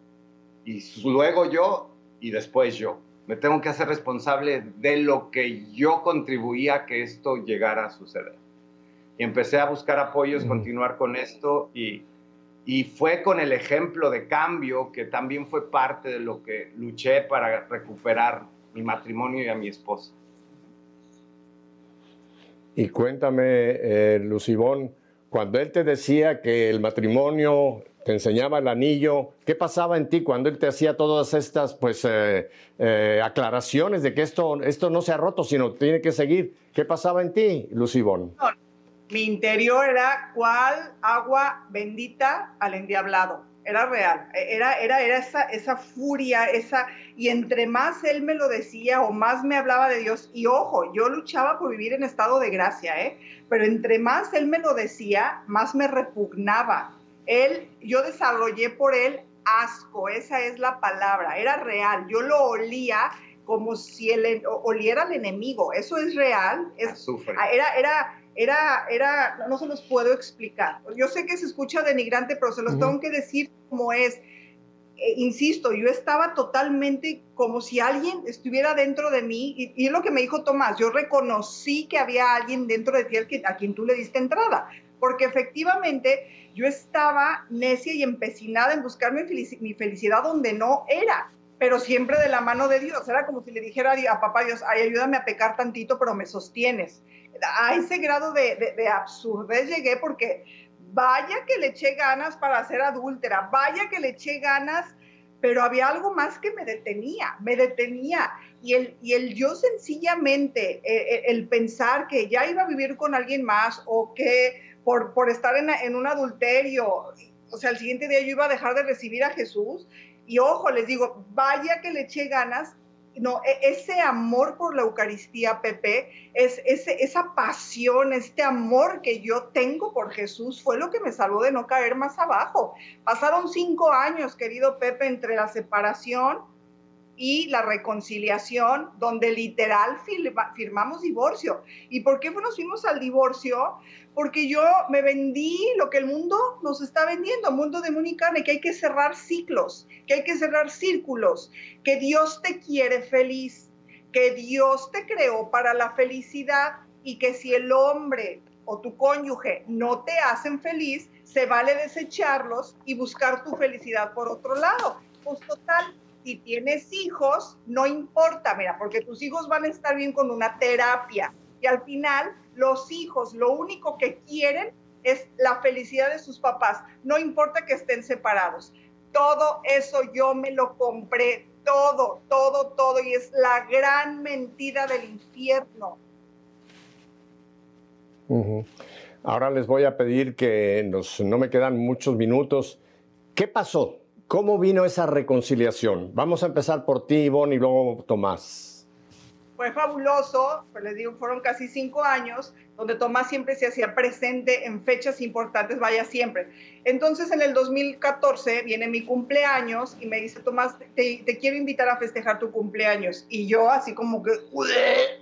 y luego yo, y después yo. Me tengo que hacer responsable de lo que yo contribuía a que esto llegara a suceder. Y empecé a buscar apoyos, continuar con esto y y fue con el ejemplo de cambio que también fue parte de lo que luché para recuperar mi matrimonio y a mi esposa. Y cuéntame, eh, Lucibón, cuando él te decía que el matrimonio te enseñaba el anillo, ¿qué pasaba en ti cuando él te hacía todas estas pues, eh, eh, aclaraciones de que esto, esto no se ha roto, sino tiene que seguir? ¿Qué pasaba en ti, Lucibón? mi interior era cual agua bendita al endiablado. Era real, era, era, era esa, esa furia, esa, y entre más él me lo decía o más me hablaba de Dios, y ojo, yo luchaba por vivir en estado de gracia, ¿eh? pero entre más él me lo decía, más me repugnaba. Él, yo desarrollé por él asco, esa es la palabra, era real, yo lo olía como si él oliera al enemigo, eso es real, es, era, era, era, era, no se los puedo explicar. Yo sé que se escucha denigrante, pero se los tengo que decir como es. Eh, insisto, yo estaba totalmente como si alguien estuviera dentro de mí, y, es lo que me dijo Tomás, yo reconocí que había alguien dentro de ti a quien tú le diste entrada, porque efectivamente yo estaba necia y empecinada en buscar mi, mi felicidad donde no era pero siempre de la mano de Dios. Era como si le dijera a papá Dios, ay, ayúdame a pecar tantito, pero me sostienes a ese grado de, de, absurdez llegué porque vaya que le eché ganas para ser adúltera, vaya que le eché ganas, pero había algo más que me detenía, me detenía. Y el, y el yo sencillamente, eh, eh, el, pensar que ya iba a vivir con alguien más o que por, por estar en, en, un adulterio, o sea, el siguiente día yo iba a dejar de recibir a Jesús. Y ojo, les digo, vaya que le eché ganas no, e, ese amor por la Eucaristía, Pepe, es, esa pasión, este amor que yo tengo por Jesús fue lo que me salvó de no caer más abajo. Pasaron cinco años, querido Pepe, entre la separación y la reconciliación, donde literal firmamos divorcio. ¿Y por qué nos fuimos al divorcio? Porque yo me vendí lo que el mundo nos está vendiendo, mundo de Mónica, que hay que cerrar ciclos, que hay que cerrar círculos, que Dios te quiere feliz, que Dios te creó para la felicidad y que si el hombre o tu cónyuge no te hacen feliz, se vale desecharlos y buscar tu felicidad por otro lado. Pues total, si tienes hijos, no importa, mira, porque tus hijos van a estar bien con una terapia. Y al final, los hijos lo único que quieren es la felicidad de sus papás, no importa que estén separados. Todo eso yo me lo compré, todo, todo, todo, y es la gran mentira del infierno. Ahora les voy a pedir que no me quedan muchos minutos. ¿Qué pasó? ¿Cómo vino esa reconciliación? Vamos a empezar por ti, Ivonne, y luego Tomás. Fue fabuloso, pues les digo, fueron casi cinco años, donde Tomás siempre se hacía presente en fechas importantes, vaya siempre. Entonces en el 2014 viene mi cumpleaños y me dice, Tomás, te, quiero invitar a festejar tu cumpleaños. Y yo así como que,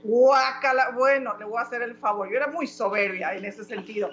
guácala, bueno, le voy a hacer el favor. Yo era muy soberbia en ese sentido.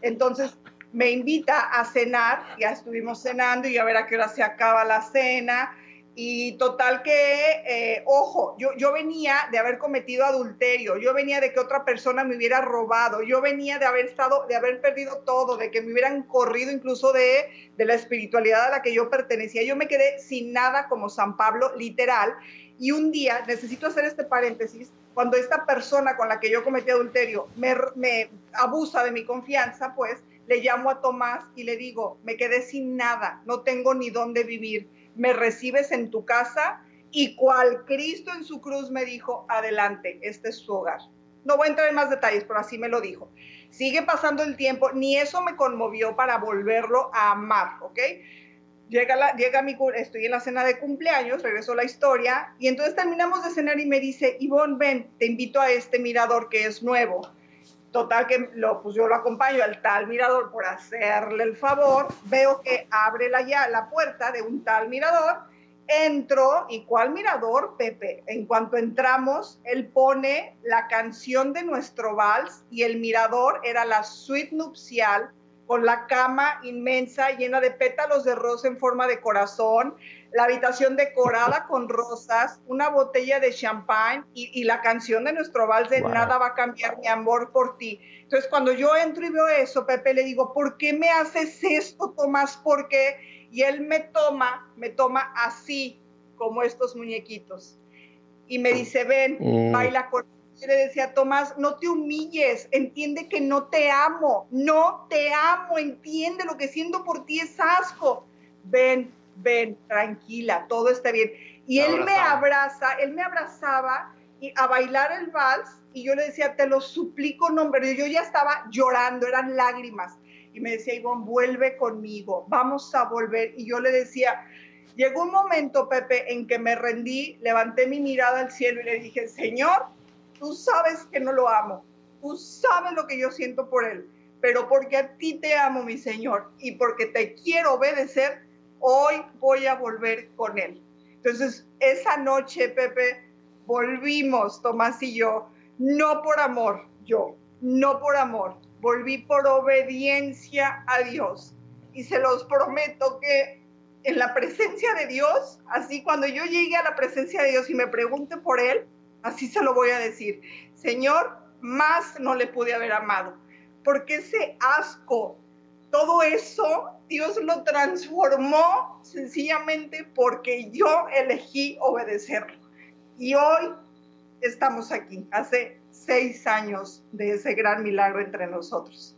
Entonces me invita a cenar, ya estuvimos cenando y a ver a qué hora se acaba la cena. Y total que, eh, ojo, yo, yo venía de haber cometido adulterio, yo venía de que otra persona me hubiera robado, yo venía de haber estado, de haber perdido todo, de que me hubieran corrido incluso de, de la espiritualidad a la que yo pertenecía. Yo me quedé sin nada como San Pablo, literal. Y un día, necesito hacer este paréntesis, cuando esta persona con la que yo cometí adulterio me, me abusa de mi confianza, pues le llamo a Tomás y le digo, me quedé sin nada, no tengo ni dónde vivir, me recibes en tu casa y cual Cristo en su cruz me dijo, adelante, este es su hogar. No voy a entrar en más detalles, pero así me lo dijo. Sigue pasando el tiempo, ni eso me conmovió para volverlo a amar, ¿ok? Llega, la, llega mi, estoy en la cena de cumpleaños, regreso la historia, y entonces terminamos de cenar y me dice, Ivonne, ven, te invito a este mirador que es nuevo Total que lo, pues yo lo acompaño al tal mirador por hacerle el favor, veo que abre la, ya, la puerta de un tal mirador, entro y cuál mirador, Pepe, en cuanto entramos, él pone la canción de nuestro vals y el mirador era la suite nupcial con la cama inmensa llena de pétalos de rosa en forma de corazón, la habitación decorada con rosas, una botella de champán y, la canción de nuestro vals de Nada va a cambiar mi amor por ti. Entonces, cuando yo entro y veo eso, Pepe le digo, ¿por qué me haces esto, Tomás? ¿Por qué? Y él me toma, me toma así, como estos muñequitos. Y me dice, ven, mm. baila con yo le decía, Tomás, no te humilles, entiende que no te amo, no te amo, entiende lo que siento por ti es asco. Ven, ven, tranquila, todo está bien. Y él me abraza, él me abrazaba y a bailar el vals y yo le decía, te lo suplico, no, pero yo ya estaba llorando, eran lágrimas. Y me decía, Ivonne, vuelve conmigo, vamos a volver. Y yo le decía, llegó un momento, Pepe, en que me rendí, levanté mi mirada al cielo y le dije, Señor, tú sabes que no lo amo, tú sabes lo que yo siento por él, pero porque a ti te amo, mi Señor, y porque te quiero obedecer, hoy voy a volver con él. Entonces, esa noche, Pepe, volvimos, Tomás y yo, no por amor, yo, no por amor, volví por obediencia a Dios. Y se los prometo que en la presencia de Dios, así cuando yo llegue a la presencia de Dios y me pregunte por Él, así se lo voy a decir, Señor, más no le pude haber amado, porque ese asco, todo eso Dios lo transformó sencillamente porque yo elegí obedecerlo. Y hoy estamos aquí, hace seis años de ese gran milagro entre nosotros.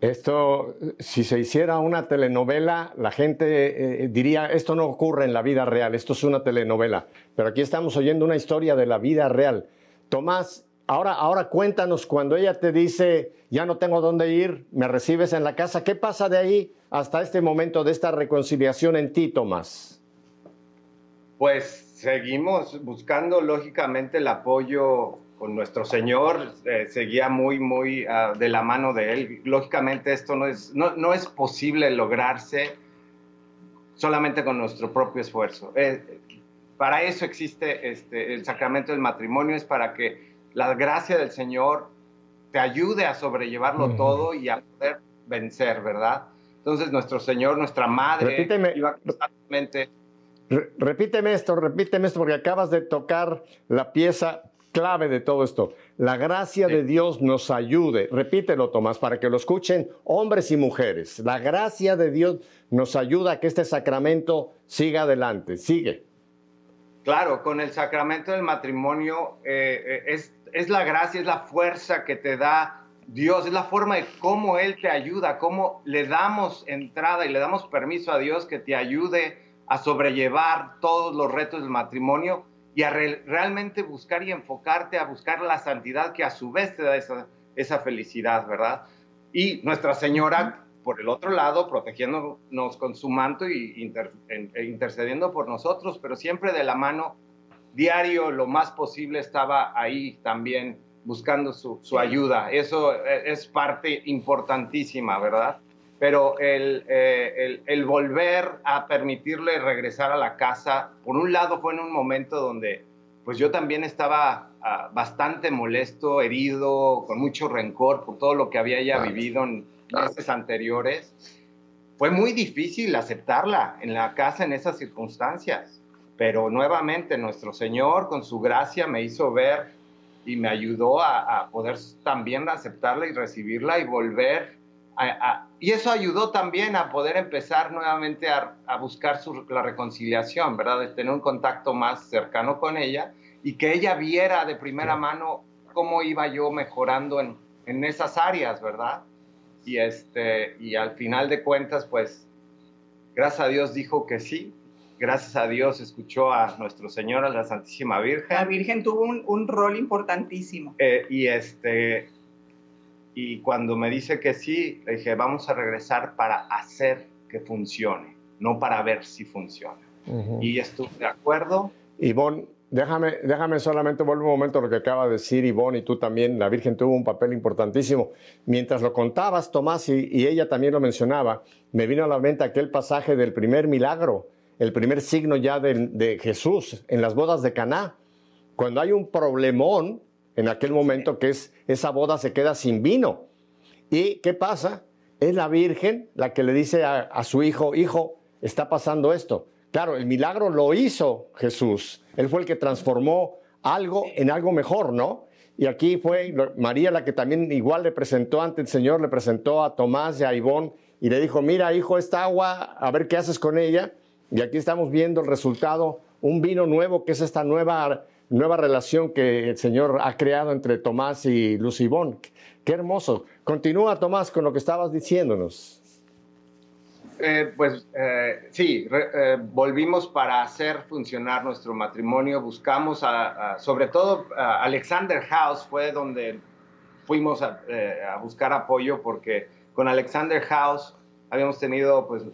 Esto, si se hiciera una telenovela, la gente eh, diría, esto no ocurre en la vida real, esto es una telenovela. Pero aquí estamos oyendo una historia de la vida real. Tomás, Ahora, ahora cuéntanos, cuando ella te dice, ya no tengo dónde ir, me recibes en la casa, ¿qué pasa de ahí hasta este momento de esta reconciliación en ti, Tomás? Pues seguimos buscando lógicamente el apoyo con nuestro Señor, eh, seguía muy, muy ah, de la mano de Él. Lógicamente esto no es, no, no es posible lograrse solamente con nuestro propio esfuerzo. Eh, para eso existe este, el sacramento del matrimonio, es para que la gracia del Señor te ayude a sobrellevarlo todo y a poder vencer, ¿verdad? Entonces nuestro Señor, nuestra Madre, repíteme, iba constantemente... Repíteme esto, repíteme esto, porque acabas de tocar la pieza clave de todo esto. La gracia de Dios nos ayude. Repítelo, Tomás, para que lo escuchen hombres y mujeres. La gracia de Dios nos ayuda a que este sacramento siga adelante. Sigue. Claro, con el sacramento del matrimonio eh, eh, es, es la gracia, es la fuerza que te da Dios, es la forma de cómo Él te ayuda, cómo le damos entrada y le damos permiso a Dios que te ayude a sobrellevar todos los retos del matrimonio y a realmente buscar y enfocarte a buscar la santidad que a su vez te da esa, esa felicidad, ¿verdad? Y Nuestra Señora, por el otro lado, protegiéndonos con su manto y e intercediendo por nosotros, pero siempre de la mano, diario, lo más posible, estaba ahí también buscando su, su ayuda. Eso e, es parte importantísima, ¿verdad? pero eh, el, el, volver a permitirle regresar a la casa, por un lado fue en un momento donde pues yo también estaba ah, bastante molesto, herido, con mucho rencor por todo lo que había ya vivido en meses anteriores. Fue muy difícil aceptarla en la casa en esas circunstancias, pero nuevamente nuestro Señor con su gracia me hizo ver y me ayudó a, a poder también aceptarla y recibirla y volver y eso ayudó también a poder empezar nuevamente a, buscar la reconciliación, ¿verdad? De tener un contacto más cercano con ella y que ella viera de primera mano cómo iba yo mejorando en, en, esas áreas, ¿verdad? Y, este, y al final de cuentas, pues, gracias a Dios dijo que sí, gracias a Dios escuchó a nuestro Señor, a la Santísima Virgen. La Virgen tuvo un, un rol importantísimo. Eh, y este, y cuando me dice que sí, le dije, vamos a regresar para hacer que funcione, no para ver si funciona. Y estuve de acuerdo. Ivonne, déjame, déjame solamente volver un momento a lo que acaba de decir Ivonne y tú también. La Virgen tuvo un papel importantísimo. Mientras lo contabas, Tomás, y, ella también lo mencionaba, me vino a la mente aquel pasaje del primer milagro, el primer signo ya de, de Jesús en las bodas de Caná. Cuando hay un problemón, en aquel momento que es esa boda se queda sin vino. ¿Y qué pasa? Es la Virgen la que le dice a, su hijo, hijo, está pasando esto. Claro, el milagro lo hizo Jesús. Él fue el que transformó algo en algo mejor, ¿no? Y aquí fue María la que también igual le presentó ante el Señor, le presentó a Tomás y a Ivón y le dijo, mira hijo, esta agua, a ver qué haces con ella. Y aquí estamos viendo el resultado, un vino nuevo que es esta nueva nueva relación que el Señor ha creado entre Tomás y Lucibón. Qué hermoso. Continúa, Tomás, con lo que estabas diciéndonos. Eh, pues eh, sí, eh, volvimos para hacer funcionar nuestro matrimonio. Buscamos, a, sobre todo, Alexander House fue donde fuimos a, buscar apoyo porque con Alexander House habíamos tenido pues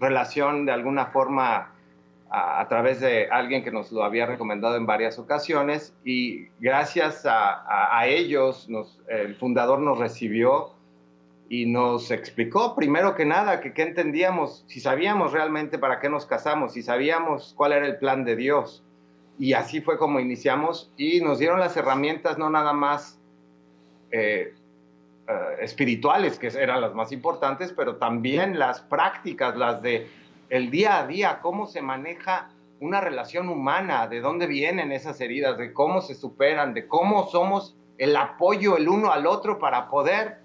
relación de alguna forma a, través de alguien que nos lo había recomendado en varias ocasiones y gracias a, ellos el fundador nos recibió y nos explicó primero que nada que qué entendíamos, si sabíamos realmente para qué nos casamos, si sabíamos cuál era el plan de Dios. Y así fue como iniciamos y nos dieron las herramientas no nada más eh, eh, espirituales, que eran las más importantes, pero también las prácticas, las de el día a día, cómo se maneja una relación humana, de dónde vienen esas heridas, de cómo se superan, de cómo somos el apoyo el uno al otro para poder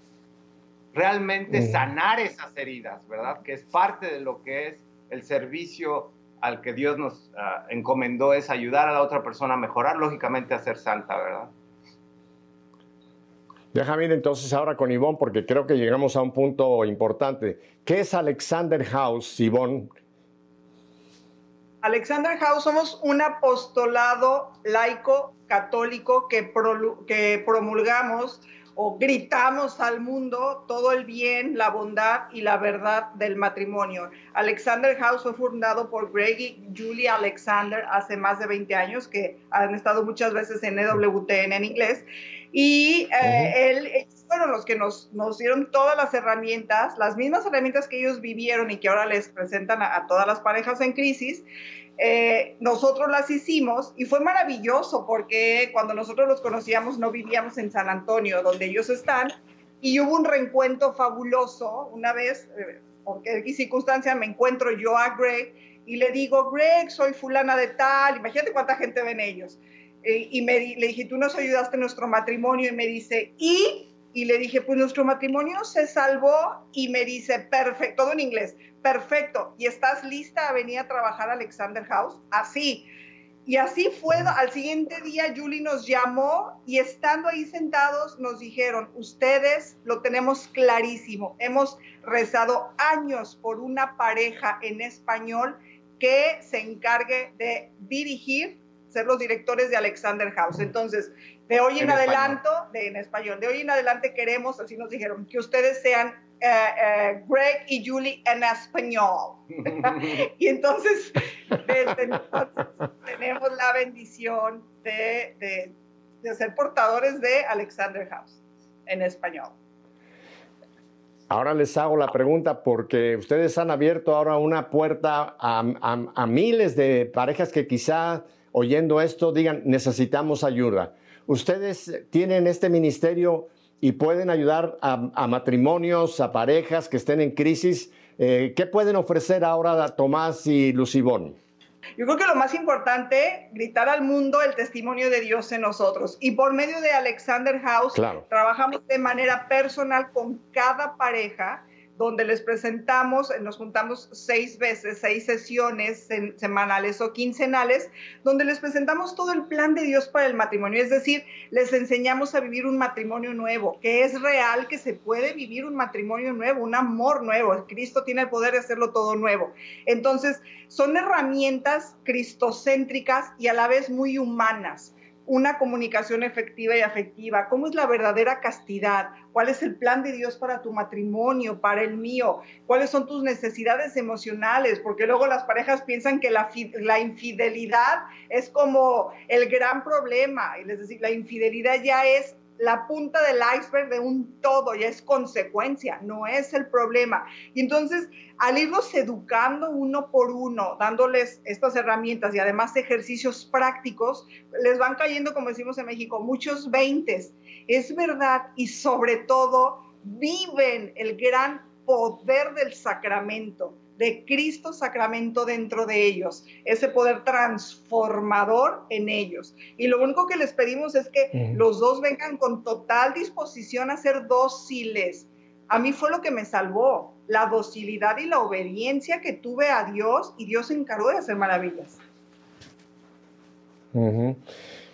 realmente sanar esas heridas, ¿verdad? Que es parte de lo que es el servicio al que Dios nos ah, encomendó, es ayudar a la otra persona a mejorar, lógicamente a ser santa, ¿verdad? Déjame ir entonces ahora con Ivonne porque creo que llegamos a un punto importante. ¿Qué es Alexander House, Ivonne? Alexander House somos un apostolado laico católico que, que promulgamos o gritamos al mundo todo el bien, la bondad y la verdad del matrimonio. Alexander House fue fundado por Greg y Julie Alexander hace más de 20 años, que han estado muchas veces en EWTN en inglés. Y eh, él, ellos fueron los que nos, nos, dieron todas las herramientas, las mismas herramientas que ellos vivieron y que ahora les presentan a todas las parejas en crisis. Eh, nosotros las hicimos y fue maravilloso porque cuando nosotros los conocíamos no vivíamos en San Antonio, donde ellos están, y hubo un reencuentro fabuloso una vez, eh, porque en circunstancia me encuentro yo a Greg y le digo, Greg, soy fulana de tal, imagínate cuánta gente ven ellos. Eh, y me, le dije, tú nos ayudaste en nuestro matrimonio y me dice, ¿y? Y le dije, pues nuestro matrimonio se salvó y me dice, perfecto, todo en inglés, perfecto, ¿y estás lista a venir a trabajar a Alexander House? Así. Y así fue, al siguiente día Julie nos llamó y estando ahí sentados nos dijeron, ustedes lo tenemos clarísimo, hemos rezado años por una pareja en español que se encargue de dirigir, ser los directores de Alexander House. Entonces, de hoy en, adelanto, de, en español, de hoy en adelante queremos, así nos dijeron, que ustedes sean eh, eh, Greg y Julie en español. <laughs> y entonces, tenemos la bendición de, ser portadores de Alexander House en español. Ahora les hago la pregunta porque ustedes han abierto ahora una puerta a miles de parejas que quizá oyendo esto digan necesitamos ayuda. Ustedes tienen este ministerio y pueden ayudar a, matrimonios, a parejas que estén en crisis. Eh, ¿Qué pueden ofrecer ahora a Tomás y Lucibón? Yo creo que lo más importante, gritar al mundo el testimonio de Dios en nosotros. Y por medio de Alexander House, trabajamos de manera personal con cada pareja donde les presentamos, nos juntamos seis veces, seis sesiones semanales o quincenales, donde les presentamos todo el plan de Dios para el matrimonio. Es decir, les enseñamos a vivir un matrimonio nuevo, que es real, que se puede vivir un matrimonio nuevo, un amor nuevo. Cristo tiene el poder de hacerlo todo nuevo. Entonces, son herramientas cristocéntricas y a la vez muy humanas una comunicación efectiva y afectiva, cómo es la verdadera castidad, cuál es el plan de Dios para tu matrimonio, para el mío, cuáles son tus necesidades emocionales, porque luego las parejas piensan que la, la infidelidad es como el gran problema, y les decir, la infidelidad ya es la punta del iceberg de un todo, ya es consecuencia, no es el problema. Y entonces, al irlos educando uno por uno, dándoles estas herramientas y además ejercicios prácticos, les van cayendo, como decimos en México, muchos veintes. Es verdad, y sobre todo, viven el gran poder del sacramento de Cristo sacramento dentro de ellos, ese poder transformador en ellos. Y lo único que les pedimos es que los dos vengan con total disposición a ser dóciles. A mí fue lo que me salvó, la docilidad y la obediencia que tuve a Dios y Dios se encargó de hacer maravillas.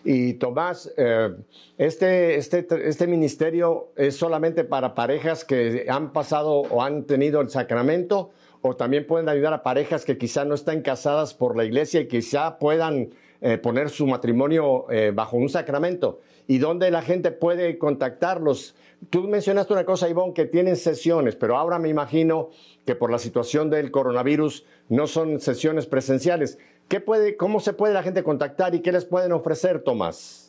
Y Tomás, eh, este, este, este ministerio es solamente para parejas que han pasado o han tenido el sacramento o también pueden ayudar a parejas que quizá no están casadas por la iglesia y quizá puedan eh, poner su matrimonio eh, bajo un sacramento. ¿Y dónde la gente puede contactarlos? Tú mencionaste una cosa, Ivonne, que tienen sesiones, pero ahora me imagino que por la situación del coronavirus no son sesiones presenciales. ¿Qué puede, ¿Cómo se puede la gente contactar y qué les pueden ofrecer, Tomás?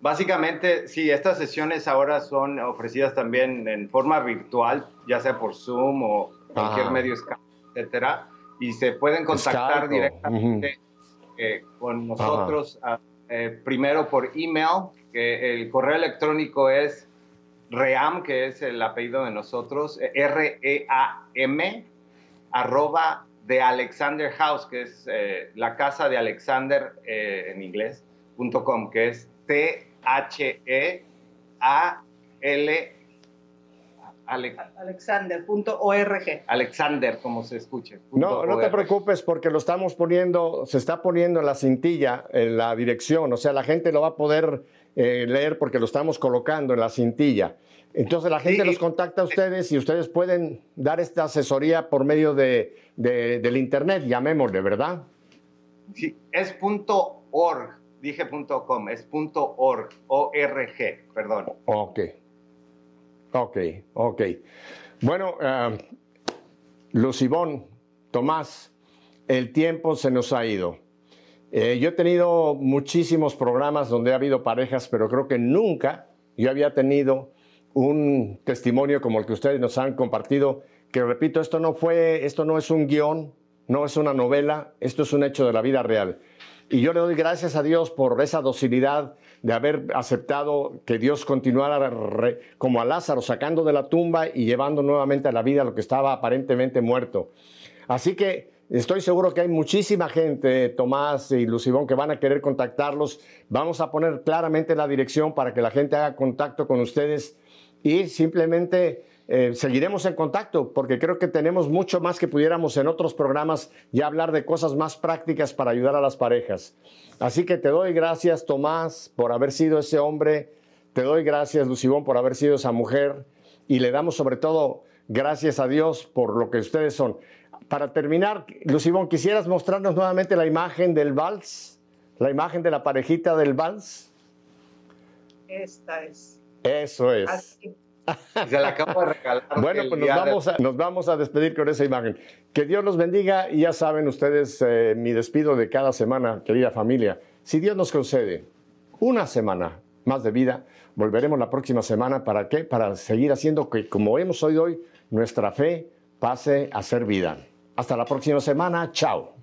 Básicamente, sí, estas sesiones ahora son ofrecidas también en forma virtual, ya sea por Zoom o cualquier medio, etcétera, y se pueden contactar directamente eh, con nosotros, eh, primero por email, que el correo electrónico es ream, que es el apellido de nosotros, eh, R-E-A-M, arroba de Alexander House, que es la casa de Alexander en inglés, punto com, que es Alexander.org. Alexander, como se escuche. No, no te preocupes porque lo estamos poniendo, se está poniendo en la cintilla, en la dirección, o sea, la gente lo va a poder eh, leer porque lo estamos colocando en la cintilla. Entonces la gente los contacta a ustedes y ustedes pueden dar esta asesoría por medio de, del internet, llamémosle, ¿verdad? Sí, es .org, dije .com, es .org, O-R-G, perdón. Ok. Ok, ok. Bueno, uh, Lucibón, Tomás, el tiempo se nos ha ido. Eh, yo he tenido muchísimos programas donde ha habido parejas, pero creo que nunca yo había tenido un testimonio como el que ustedes nos han compartido, que repito, esto no fue, esto no es un guion, no es una novela, esto es un hecho de la vida real. Y yo le doy gracias a Dios por esa docilidad de haber aceptado que Dios continuara como a Lázaro, sacando de la tumba y llevando nuevamente a la vida lo que estaba aparentemente muerto. Así que estoy seguro que hay muchísima gente, Tomás y Lucibón, que van a querer contactarlos. Vamos a poner claramente la dirección para que la gente haga contacto con ustedes y simplemente eh, seguiremos en contacto porque creo que tenemos mucho más que pudiéramos en otros programas ya hablar de cosas más prácticas para ayudar a las parejas. Así que te doy gracias, Tomás, por haber sido ese hombre. Te doy gracias, Lucibón, por haber sido esa mujer. Y le damos sobre todo gracias a Dios por lo que ustedes son. Para terminar, Lucibón, ¿quisieras mostrarnos nuevamente la imagen del vals? La imagen de la parejita del vals. Esta es. Eso es. <laughs> Se la acabo de regalar. Bueno, pues nos vamos, a, nos vamos, a, despedir con esa imagen. Que Dios los bendiga y ya saben ustedes eh, mi despido de cada semana, querida familia. Si Dios nos concede una semana más de vida, volveremos la próxima semana. ¿Para qué? Para seguir haciendo que, como hemos oído hoy, nuestra fe pase a ser vida. Hasta la próxima semana. Chao.